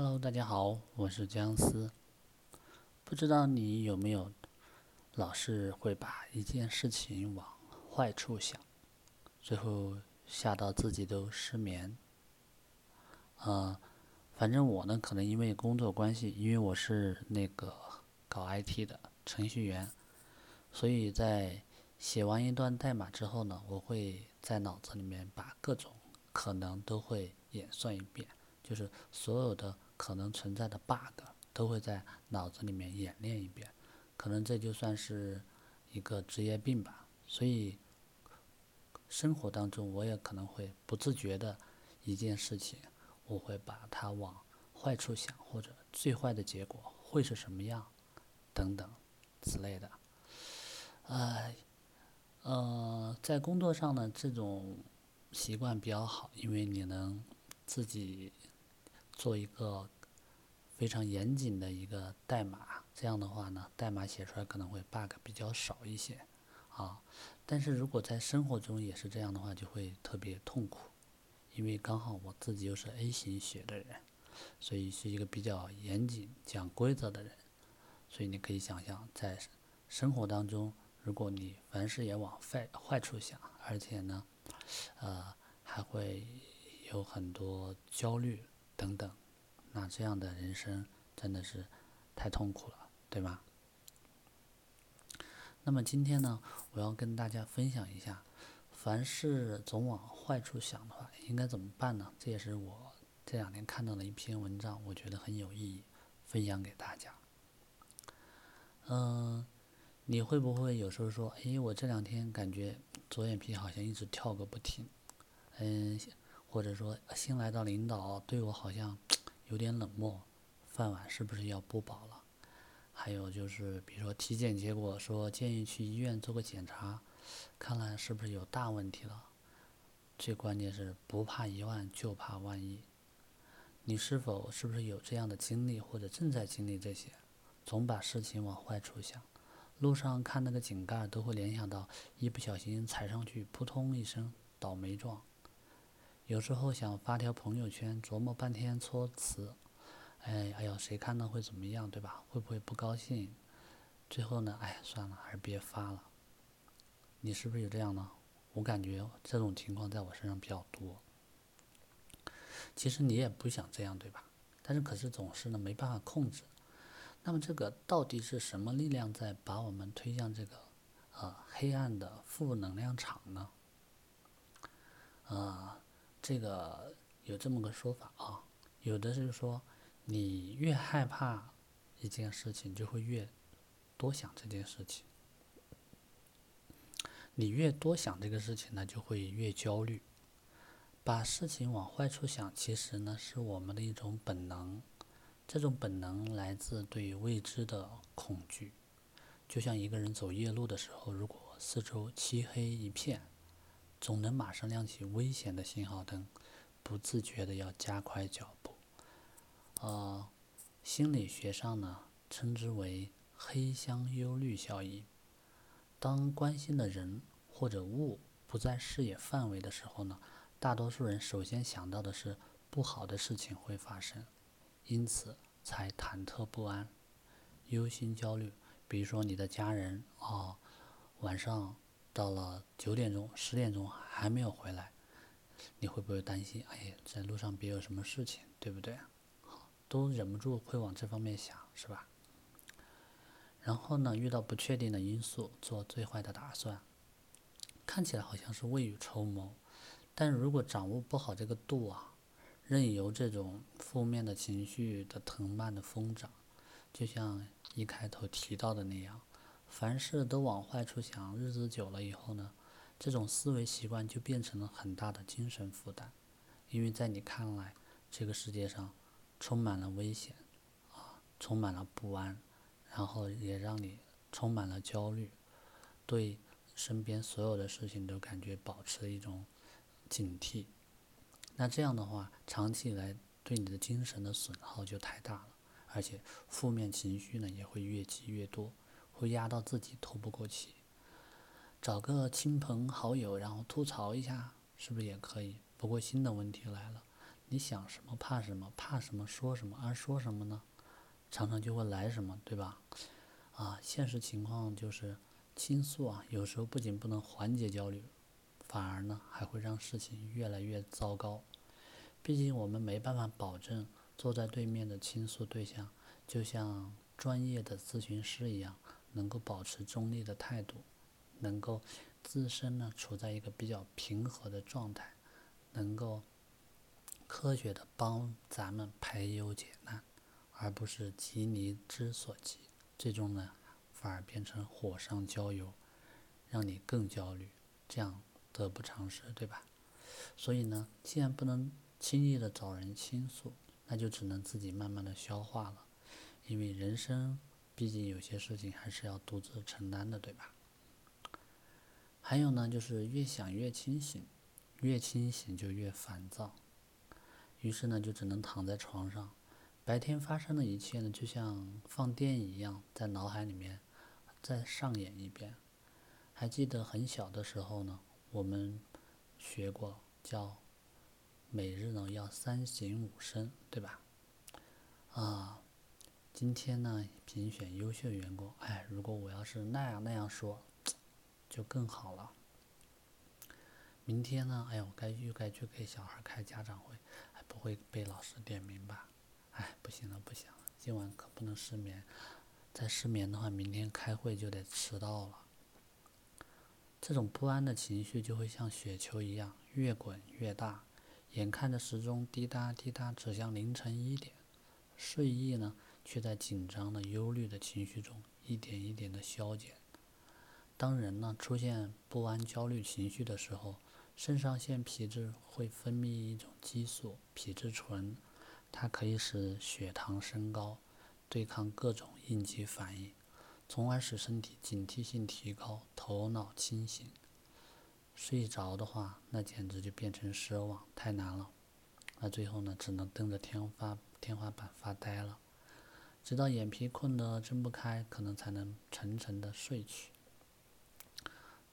Hello，大家好，我是姜思。不知道你有没有老是会把一件事情往坏处想，最后吓到自己都失眠。呃，反正我呢，可能因为工作关系，因为我是那个搞 IT 的程序员，所以在写完一段代码之后呢，我会在脑子里面把各种可能都会演算一遍，就是所有的可能存在的 bug 都会在脑子里面演练一遍，可能这就算是一个职业病吧。所以生活当中我也可能会不自觉的一件事情，我会把它往坏处想，或者最坏的结果会是什么样，等等之类的。呃。呃，在工作上呢，这种习惯比较好，因为你能自己做一个非常严谨的一个代码，这样的话呢，代码写出来可能会 bug 比较少一些啊。但是如果在生活中也是这样的话，就会特别痛苦，因为刚好我自己又是 A 型血的人，所以是一个比较严谨、讲规则的人，所以你可以想象，在生活当中。如果你凡事也往坏坏处想，而且呢，呃，还会有很多焦虑等等，那这样的人生真的是太痛苦了，对吗？那么今天呢，我要跟大家分享一下，凡事总往坏处想的话，应该怎么办呢？这也是我这两天看到的一篇文章，我觉得很有意义，分享给大家。嗯。你会不会有时候说，哎，我这两天感觉左眼皮好像一直跳个不停，嗯，或者说新来的领导对我好像有点冷漠，饭碗是不是要不保了？还有就是，比如说体检结果说建议去医院做个检查，看来是不是有大问题了？最关键是不怕一万就怕万一，你是否是不是有这样的经历或者正在经历这些？总把事情往坏处想。路上看那个井盖，都会联想到一不小心踩上去，扑通一声倒霉状。有时候想发条朋友圈，琢磨半天措辞，哎，哎呦，谁看到会怎么样，对吧？会不会不高兴？最后呢，哎，算了，还是别发了。你是不是有这样呢？我感觉这种情况在我身上比较多。其实你也不想这样，对吧？但是可是总是呢没办法控制。那么这个到底是什么力量在把我们推向这个呃黑暗的负能量场呢？啊，这个有这么个说法啊，有的是说你越害怕一件事情，就会越多想这件事情；你越多想这个事情呢，就会越焦虑。把事情往坏处想，其实呢是我们的一种本能。这种本能来自对未知的恐惧，就像一个人走夜路的时候，如果四周漆黑一片，总能马上亮起危险的信号灯，不自觉的要加快脚步。呃，心理学上呢，称之为黑箱忧虑效应。当关心的人或者物不在视野范围的时候呢，大多数人首先想到的是不好的事情会发生。因此才忐忑不安、忧心焦虑。比如说，你的家人啊，晚上到了九点钟、十点钟还没有回来，你会不会担心？哎，在路上别有什么事情，对不对？都忍不住会往这方面想，是吧？然后呢，遇到不确定的因素，做最坏的打算，看起来好像是未雨绸缪，但如果掌握不好这个度啊。任由这种负面的情绪的藤蔓的疯长，就像一开头提到的那样，凡事都往坏处想，日子久了以后呢，这种思维习惯就变成了很大的精神负担，因为在你看来，这个世界上充满了危险，啊，充满了不安，然后也让你充满了焦虑，对身边所有的事情都感觉保持一种警惕。那这样的话，长期以来对你的精神的损耗就太大了，而且负面情绪呢也会越积越多，会压到自己透不过气。找个亲朋好友，然后吐槽一下，是不是也可以？不过新的问题来了，你想什么怕什么，怕什么说什么，而说什么呢，常常就会来什么，对吧？啊，现实情况就是倾诉啊，有时候不仅不能缓解焦虑，反而呢还会让事情越来越糟糕。毕竟我们没办法保证坐在对面的倾诉对象就像专业的咨询师一样，能够保持中立的态度，能够自身呢处在一个比较平和的状态，能够。科学的帮咱们排忧解难，而不是急你之所急，最终呢反而变成火上浇油，让你更焦虑，这样得不偿失，对吧？所以呢，既然不能轻易的找人倾诉，那就只能自己慢慢的消化了，因为人生毕竟有些事情还是要独自承担的，对吧？还有呢，就是越想越清醒，越清醒就越烦躁。于是呢，就只能躺在床上，白天发生的一切呢，就像放电影一样，在脑海里面再上演一遍。还记得很小的时候呢，我们学过叫每日呢要三省吾身，对吧？啊，今天呢评选优秀员工，哎，如果我要是那样那样说，就更好了。明天呢，哎呦，该又该去给小孩开家长会。还不会被老师点名吧？哎，不行了，不行了，今晚可不能失眠。再失眠的话，明天开会就得迟到了。这种不安的情绪就会像雪球一样越滚越大，眼看着时钟滴答滴答指向凌晨一点，睡意呢却在紧张的、忧虑的情绪中一点一点的消减。当人呢出现不安、焦虑情绪的时候，肾上腺皮质会分泌一种激素皮质醇，它可以使血糖升高，对抗各种应激反应，从而使身体警惕性提高，头脑清醒。睡着的话，那简直就变成奢望，太难了。那最后呢，只能瞪着天花天花板发呆了，直到眼皮困得睁不开，可能才能沉沉的睡去。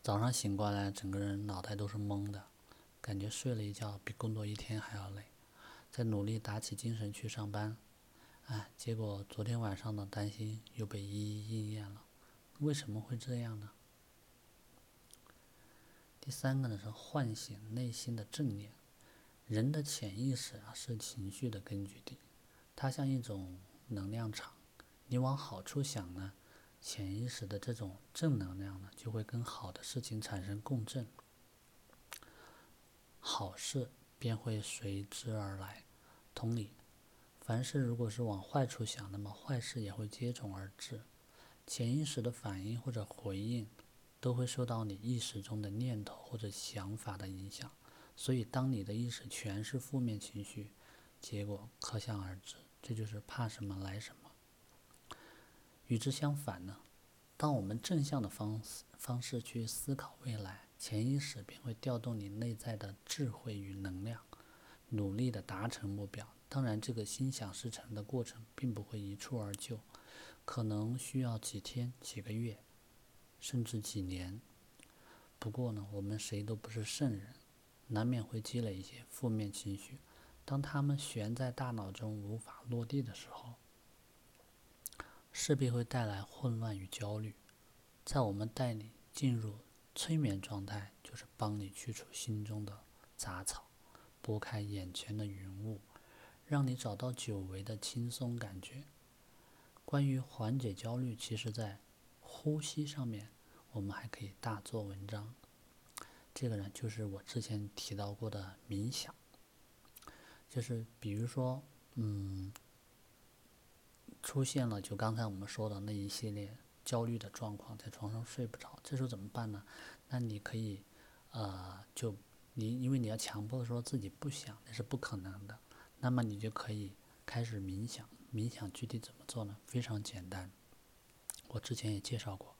早上醒过来，整个人脑袋都是懵的，感觉睡了一觉比工作一天还要累，在努力打起精神去上班，哎，结果昨天晚上的担心又被一一应验了，为什么会这样呢？第三个呢是唤醒内心的正念，人的潜意识啊是情绪的根据地，它像一种能量场，你往好处想呢。潜意识的这种正能量呢，就会跟好的事情产生共振，好事便会随之而来。同理，凡事如果是往坏处想，那么坏事也会接踵而至。潜意识的反应或者回应，都会受到你意识中的念头或者想法的影响。所以，当你的意识全是负面情绪，结果可想而知。这就是怕什么来什么。与之相反呢，当我们正向的方式方式去思考未来，潜意识便会调动你内在的智慧与能量，努力的达成目标。当然，这个心想事成的过程并不会一蹴而就，可能需要几天、几个月，甚至几年。不过呢，我们谁都不是圣人，难免会积累一些负面情绪。当他们悬在大脑中无法落地的时候，势必会带来混乱与焦虑。在我们带你进入催眠状态，就是帮你去除心中的杂草，拨开眼前的云雾，让你找到久违的轻松感觉。关于缓解焦虑，其实在呼吸上面，我们还可以大做文章。这个呢，就是我之前提到过的冥想，就是比如说，嗯。出现了就刚才我们说的那一系列焦虑的状况，在床上睡不着，这时候怎么办呢？那你可以，呃，就你因为你要强迫说自己不想，那是不可能的。那么你就可以开始冥想。冥想具体怎么做呢？非常简单，我之前也介绍过，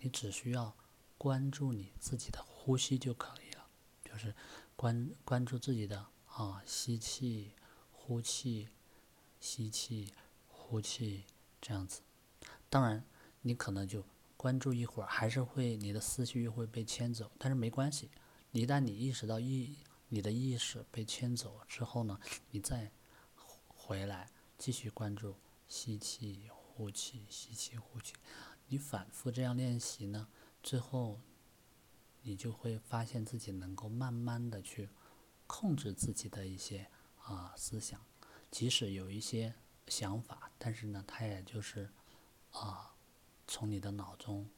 你只需要关注你自己的呼吸就可以了，就是关关注自己的啊吸气、呼气、吸气。呼气，这样子。当然，你可能就关注一会儿，还是会你的思绪又会被牵走。但是没关系，一旦你意识到意，你你的意识被牵走之后呢，你再回来继续关注吸气、呼气、吸气、呼气，你反复这样练习呢，最后你就会发现自己能够慢慢的去控制自己的一些啊思想，即使有一些想法，但是呢，它也就是啊从你的脑中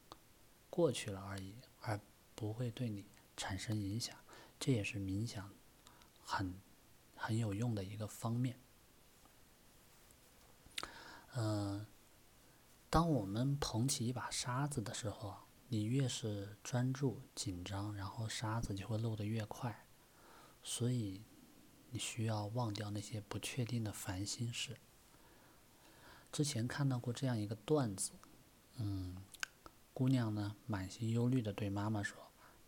过去了而已，而不会对你产生影响。这也是冥想很很有用的一个方面。嗯，当我们捧起一把沙子的时候，你越是专注紧张，然后沙子就会漏得越快。所以，你需要忘掉那些不确定的烦心事。之前看到过这样一个段子，嗯，姑娘呢满心忧虑的对妈妈说。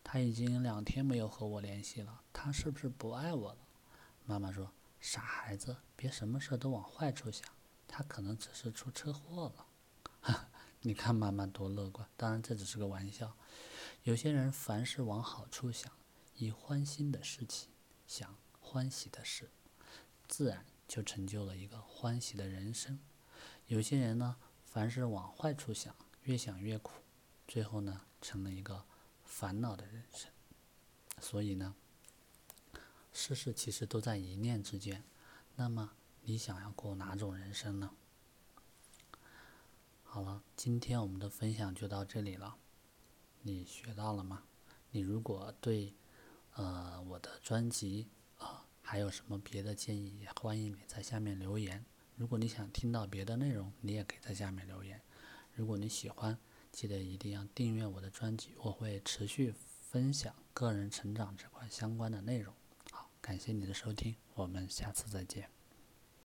他已经两天没有和我联系了，他是不是不爱我了？妈妈说：“傻孩子，别什么事都往坏处想，他可能只是出车祸了。”你看妈妈多乐观，当然这只是个玩笑。有些人凡事往好处想，以欢心的事情想欢喜的事，自然就成就了一个欢喜的人生。有些人呢，凡事往坏处想，越想越苦，最后呢，成了一个。烦恼的人生，所以呢，事事其实都在一念之间。那么，你想要过哪种人生呢？好了，今天我们的分享就到这里了。你学到了吗？你如果对呃我的专辑啊还有什么别的建议，也欢迎你在下面留言。如果你想听到别的内容，你也可以在下面留言。如果你喜欢。记得一定要订阅我的专辑，我会持续分享个人成长这块相关的内容。好，感谢你的收听，我们下次再见。